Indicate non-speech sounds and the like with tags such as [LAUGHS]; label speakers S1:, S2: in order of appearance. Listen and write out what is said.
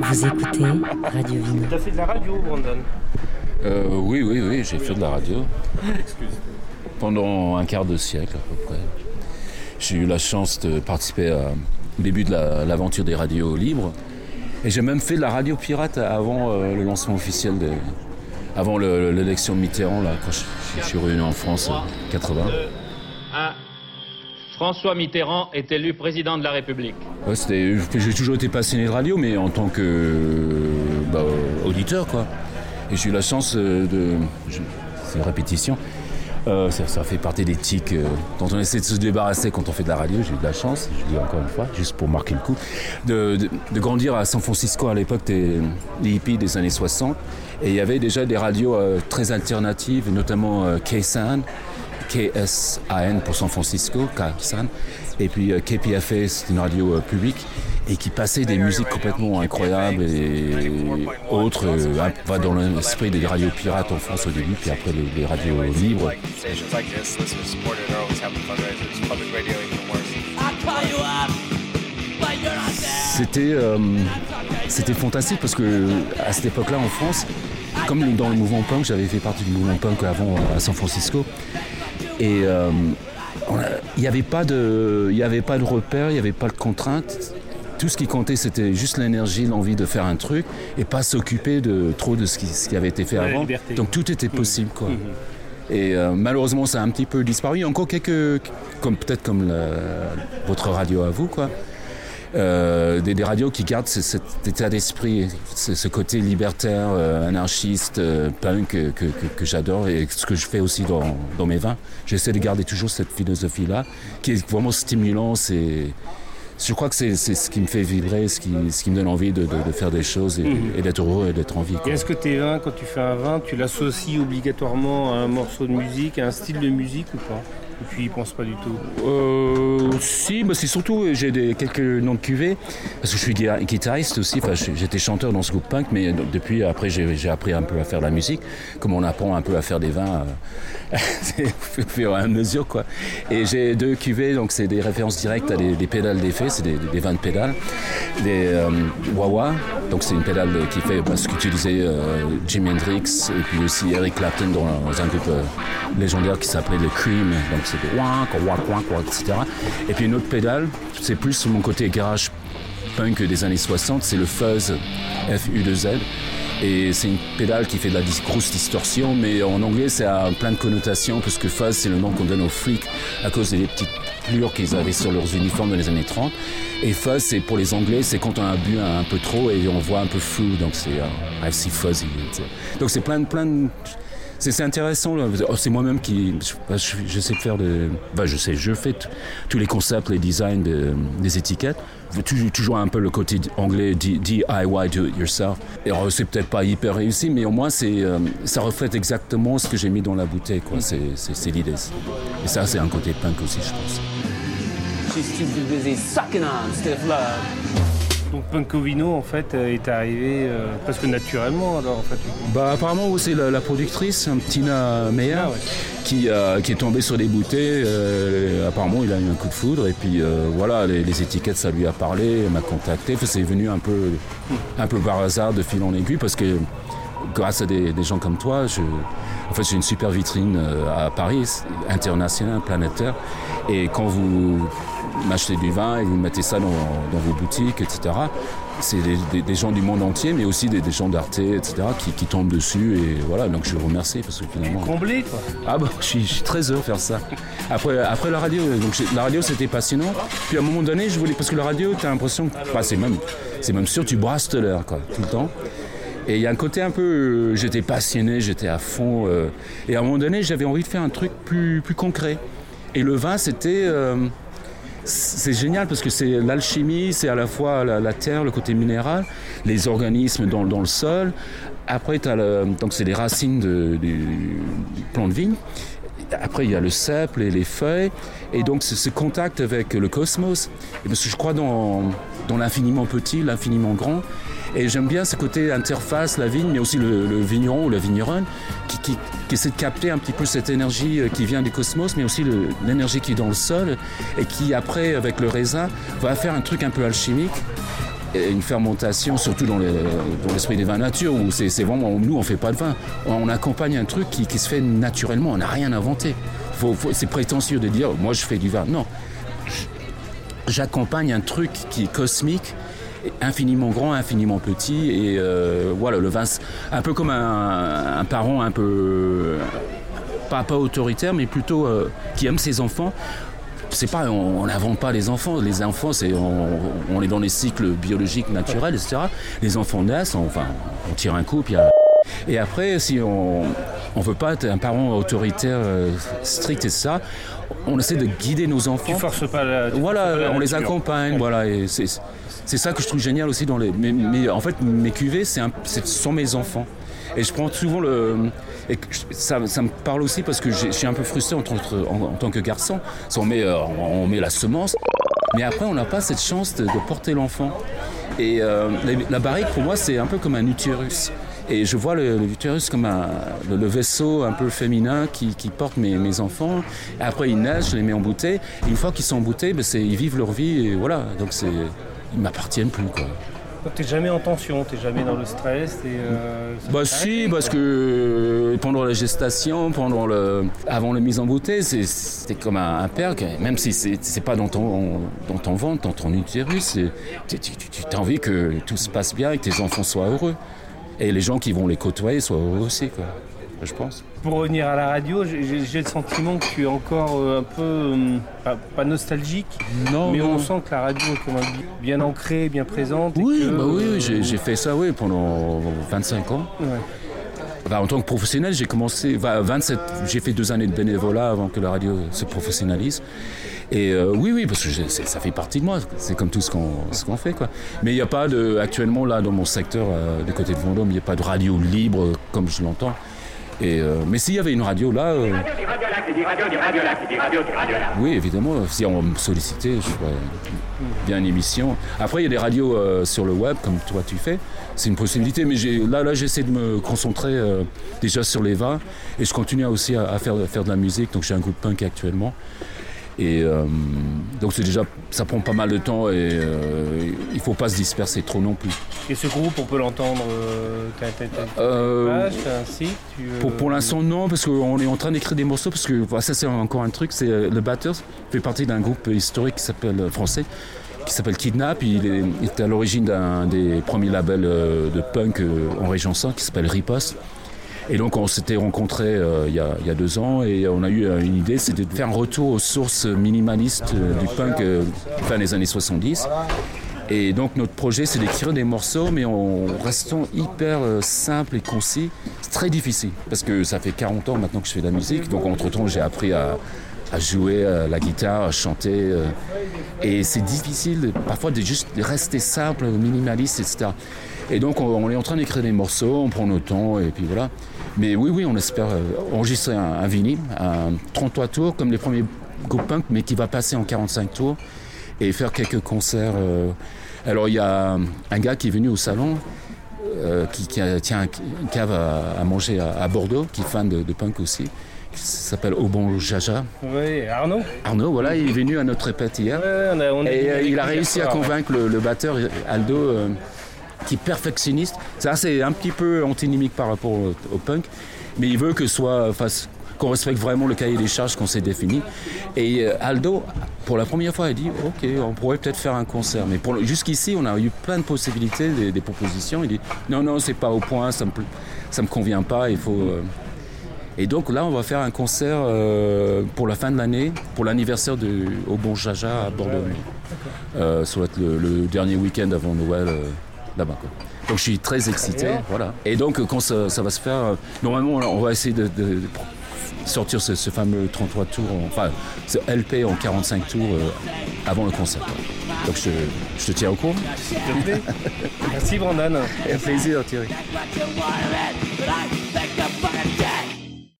S1: Vous écoutez Radio Vino.
S2: T'as fait de la radio, Brandon
S3: Euh, oui, oui, oui, j'ai fait de la radio. Pendant un quart de siècle à peu près. J'ai eu la chance de participer à- au début de la- l'aventure des radios libres. Et j'ai même fait de la radio pirate avant euh, le lancement officiel, de, avant le- l'élection de Mitterrand, là, quand je, je suis revenu en France en 80.
S4: 1. François Mitterrand est élu président de la République.
S3: J'ai toujours été passionné de radio, mais en tant que bah, auditeur, quoi. Et j'ai eu la chance euh, de. C'est une répétition. Euh, ça, fait partie des tics euh, dont on essaie de se débarrasser quand on fait de la radio. J'ai eu de la chance, je dis encore une fois, juste pour marquer le coup, de, grandir à San Francisco à l'époque des, des hippies des années 60. Et il y avait déjà des radios euh, très alternatives, notamment euh, KSAN, pour San Francisco, KSAN, et puis euh, KPFA, c'est une radio euh, publique, et qui passait des musiques complètement incroyables et autres, euh, dans l'esprit des radios pirates en France au début, puis après les, radios libres. C'était c'était fantastique parce que à cette époque-là en France, comme dans le mouvement punk, j'avais fait partie du mouvement punk avant à San Francisco, et euh, il n'y avait pas de il y avait pas de repères, il n'y avait pas de contraintes. Tout ce qui comptait, c'était juste l'énergie, l'envie de faire un truc et pas s'occuper de trop de ce qui, ce qui avait été fait
S2: Ouais,
S3: avant.
S2: liberté.
S3: Donc tout était possible, quoi. Et euh, malheureusement, ça a un petit peu disparu. Il y a encore quelques, comme peut-être comme la- votre radio à vous, quoi. Euh, des, des radios qui gardent ce- cet état d'esprit, ce, côté libertaire, euh, anarchiste, euh, punk que, que- que- j'adore et ce que je fais aussi dans, dans mes vins. J'essaie de garder toujours cette philosophie-là, qui est vraiment stimulant. C'est, je crois que c'est, ce qui me fait vibrer, ce qui, ce qui me donne envie de, de- de faire des choses et, et d'être heureux et d'être en vie.
S2: Est-ce que tes vins, quand tu fais un vin, tu l'associes obligatoirement à un morceau de musique, à un style de musique ou pas? Tu y penses pas du tout
S3: Euh, si, mais c'est surtout, euh, j'ai quelques noms de cuvées, parce que je suis gui- guitariste aussi, j'étais chanteur dans ce groupe punk, mais donc, depuis, après, j'ai appris un peu à faire de la musique, comme on apprend un peu à faire des vins euh, [LAUGHS] au fur et à mesure, quoi. Et j'ai deux cuvées, donc c'est des références directes à des, pédales d'effet, c'est des, vins de pédales, des euh, Wawa, donc c'est une pédale qui fait bah, ce qu'utilisait euh, Jimi Hendrix, et puis aussi Eric Clapton dans, un groupe euh, légendaire qui s'appelait The Cream, c'est des ouin, ouin, ouin, ouin, etc. Et puis une autre pédale, c'est plus mon côté garage punk des années 60, c'est le Fuzz FU2Z. Et c'est une pédale qui fait de la grosse distorsion, mais en anglais ça a plein de connotations, parce que Fuzz c'est le nom qu'on donne aux flics à cause des petites plures qu'ils avaient sur leurs uniformes dans les années 30. Et Fuzz c'est pour les anglais, c'est quand on a bu un, peu trop et on voit un peu flou, donc c'est euh, I see fuzzy. Donc c'est plein de plein de c'est intéressant. Oh, C'est moi-même qui. Je, bah, sais faire de. Bah, je sais, je fais tous les concepts, les designs de- des étiquettes. Toujours, toujours un peu le côté anglais DIY, do it yourself. Alors, c'est peut-être pas hyper réussi, mais au moins euh, ça reflète exactement ce que j'ai mis dans la bouteille. c'est l'idée. Et ça, c'est un côté punk aussi, je pense.
S2: Donc Punkovino, en fait, euh, est arrivé euh, presque naturellement, alors, en fait.
S3: Bah, apparemment, c'est la, la productrice, un Tina Meyer,
S2: Ah ouais.
S3: qui, euh, qui est tombée sur des bouteilles. euh, apparemment, il a eu un coup de foudre. Et puis, voilà, les, les étiquettes, ça lui a parlé, elle m'a contacté. Enfin, c'est venu un peu, un peu par hasard, de fil en aiguille, parce que grâce à des, des gens comme toi, je, en fait, j'ai une super vitrine euh, à Paris, internationale, planétaire. Et quand vous m'achetez du vin et vous mettez ça dans, dans vos boutiques, etc., c'est des, des- des gens du monde entier, mais aussi des, des gens d'Arte, etc., qui, qui tombent dessus. Et voilà, donc je vous remercie parce que finalement.
S2: Comblé, quoi.
S3: Ah bah, je suis, je suis très heureux de faire ça. Après, après la radio, donc la radio c'était passionnant. Puis à un moment donné, je voulais parce que la radio, t'as l'impression, enfin, c'est même, même sûr, tu brasses l'air quoi, tout le temps. Et il y a un côté un peu, euh, j'étais passionné, j'étais à fond. euh, et à un moment donné, j'avais envie de faire un truc plus, plus concret. Et le vin, c'était, euh, c'est génial parce que c'est l'alchimie, c'est à la fois la, terre, le côté minéral, les organismes dans, dans le sol. Après, donc c'est les racines de- du, du plant de vigne. Après, il y a le cep, les, les feuilles. Et donc, ce, ce contact avec le cosmos, et parce que je crois dans, dans l'infiniment petit, l'infiniment grand. Et j'aime bien ce côté interface, la vigne, mais aussi le, vigneron ou la vigneronne, qui, essaie de capter un petit peu cette énergie euh, qui vient du cosmos, mais aussi l'énergie qui est dans le sol, et qui après, avec le raisin, va faire un truc un peu alchimique une fermentation, surtout dans l'esprit des vins nature, où c'est vraiment, nous on fait pas de vin, on accompagne un truc qui, qui se fait naturellement, on n'a rien inventé. C'est prétentieux de dire, moi je fais du vin. Non, j'accompagne un truc qui est cosmique, infiniment grand, infiniment petit, et euh, voilà, le vin, un peu comme un, parent un peu, pas, pas autoritaire, mais plutôt euh, qui aime ses enfants c'est pas, on n'invente pas les enfants. Les enfants, c'est, on, est dans les cycles biologiques naturels, etc. Les enfants naissent, enfin, on tire un coup, puis et après, si on ne veut pas être un parent autoritaire euh, strict et ça, on essaie de guider nos enfants. Tu
S2: forces pas la,
S3: Voilà, on les accompagne, voilà. Et c'est, c'est ça que je trouve génial aussi dans les. Mais, en fait, mes cuvées, c'est ce sont mes enfants. Et je prends souvent le. Et ça, ça me parle aussi parce que je suis un peu frustré en, en, tant que garçon. On met, euh, on met la semence, mais après, on n'a pas cette chance de, porter l'enfant. Et euh, la barrique, pour moi, c'est un peu comme un utérus. Et je vois le, utérus comme un, le, vaisseau un peu féminin qui, qui porte mes, mes, enfants. Et après, ils naissent, je les mets en bouteille. Et une fois qu'ils sont en bouteille, ben ils vivent leur vie. Et voilà. Donc, ils m'appartiennent plus. Quoi.
S2: T'es jamais en tension, t'es jamais dans le stress euh,
S3: Bah si, parce que euh, pendant la gestation, pendant le, avant la mise en bouteille, c'était comme un, un père, même si c'est pas dans ton, dans ton ventre, dans ton utérus, tu as envie que tout se passe bien et que tes enfants soient heureux. Et les gens qui vont les côtoyer soient heureux aussi. Quoi je pense.
S2: Pour revenir à la radio, j'ai le sentiment que tu es encore euh, un peu, euh, pas, nostalgique,
S3: non,
S2: mais on sent que la radio est bien ancrée, bien présente.
S3: Oui, bah oui, j'ai fait ça oui, pendant 25 ans. En tant que professionnel, j'ai commencé, 27, j'ai fait deux années de bénévolat avant que la radio se professionnalise. Et euh, oui, oui, parce que ça fait partie de moi. C'est comme tout ce qu'on fait, quoi. Mais il n'y a pas de, actuellement là dans mon secteur, du côté de Vendôme, il n'y a pas de radio libre comme je l'entends. Et euh, mais s'il y avait une radio là. Euh... Oui, évidemment, si on me sollicitait, je ferais bien une émission. Après, il y a des radios euh, sur le web, comme toi tu fais. C'est une possibilité, mais là, là j'essaie de me concentrer euh, déjà sur les vins. Et je continue aussi à, à faire, faire de la musique, donc j'ai un groupe punk actuellement. Et euh, donc c'est déjà, ça prend pas mal de temps et euh, il faut pas se disperser trop non plus.
S2: Et ce groupe, on peut l'entendre euh, euh
S3: Pour, pour l'instant non, parce qu'on est en train d'écrire des morceaux, parce que ça c'est encore un truc, c'est le batteur fait partie d'un groupe historique qui s'appelle français qui s'appelle Kidnap. Il est, il est à l'origine d'un des premiers labels de punk en région 5 qui s'appelle Riposte. Et donc on s'était rencontrés euh, il, y a, il, y a, deux ans et on a eu euh, une idée, c'était de faire un retour aux sources minimalistes euh, du punk fin des années 70. Et donc notre projet c'est d'écrire des morceaux mais en restant hyper simple et concis. C'est très difficile parce que ça fait 40 ans maintenant que je fais de la musique. Donc entre temps j'ai appris à, à jouer à la guitare, à chanter. et c'est difficile parfois de juste rester simple, minimaliste, etc. Et donc on, est en train d'écrire des morceaux, on prend notre temps et puis voilà. Mais oui, oui, on espère euh, enregistrer un, un vinyle, un 33 tours, comme les premiers Go Punk, mais qui va passer en 45 tours et faire quelques concerts. Euh. Alors, il y a un gars qui est venu au salon, euh, qui, a, tient une cave à, manger à, Bordeaux, qui est fan de punk aussi, qui s'appelle Aubon Jaja.
S2: Oui, Arnaud.
S3: Arnaud, voilà, il est venu à notre répète hier.
S2: Ouais, on a, on
S3: et euh, il a réussi à convaincre ouais. le, le, batteur Aldo. Euh, qui est perfectionniste. Ça, c'est un petit peu antinomique par rapport au, au, punk, mais il veut que soit face qu'on respecte vraiment le cahier des charges qu'on s'est défini. Et euh, Aldo, pour la première fois, a dit Ok, on pourrait peut-être faire un concert. Mais jusqu'ici, on a eu plein de possibilités, des, des, propositions. Il dit Non, non, c'est pas au point, ça me, ça me convient pas, il faut. Euh... Et donc là, on va faire un concert euh, pour la fin de l'année, pour l'anniversaire au Bon Jaja à Bordeaux. Euh, ça va être le, le dernier week-end avant Noël euh, là-bas. Donc je suis très excité. Voilà. Et donc quand ça, ça va se faire, euh, normalement on va essayer de, de, de sortir ce, ce, fameux 33 tours, enfin ce LP en 45 tours avant le concert. Quoi. Donc je, je, te tiens au courant. [LAUGHS]
S2: Merci Brandon.
S3: Un plaisir Thierry.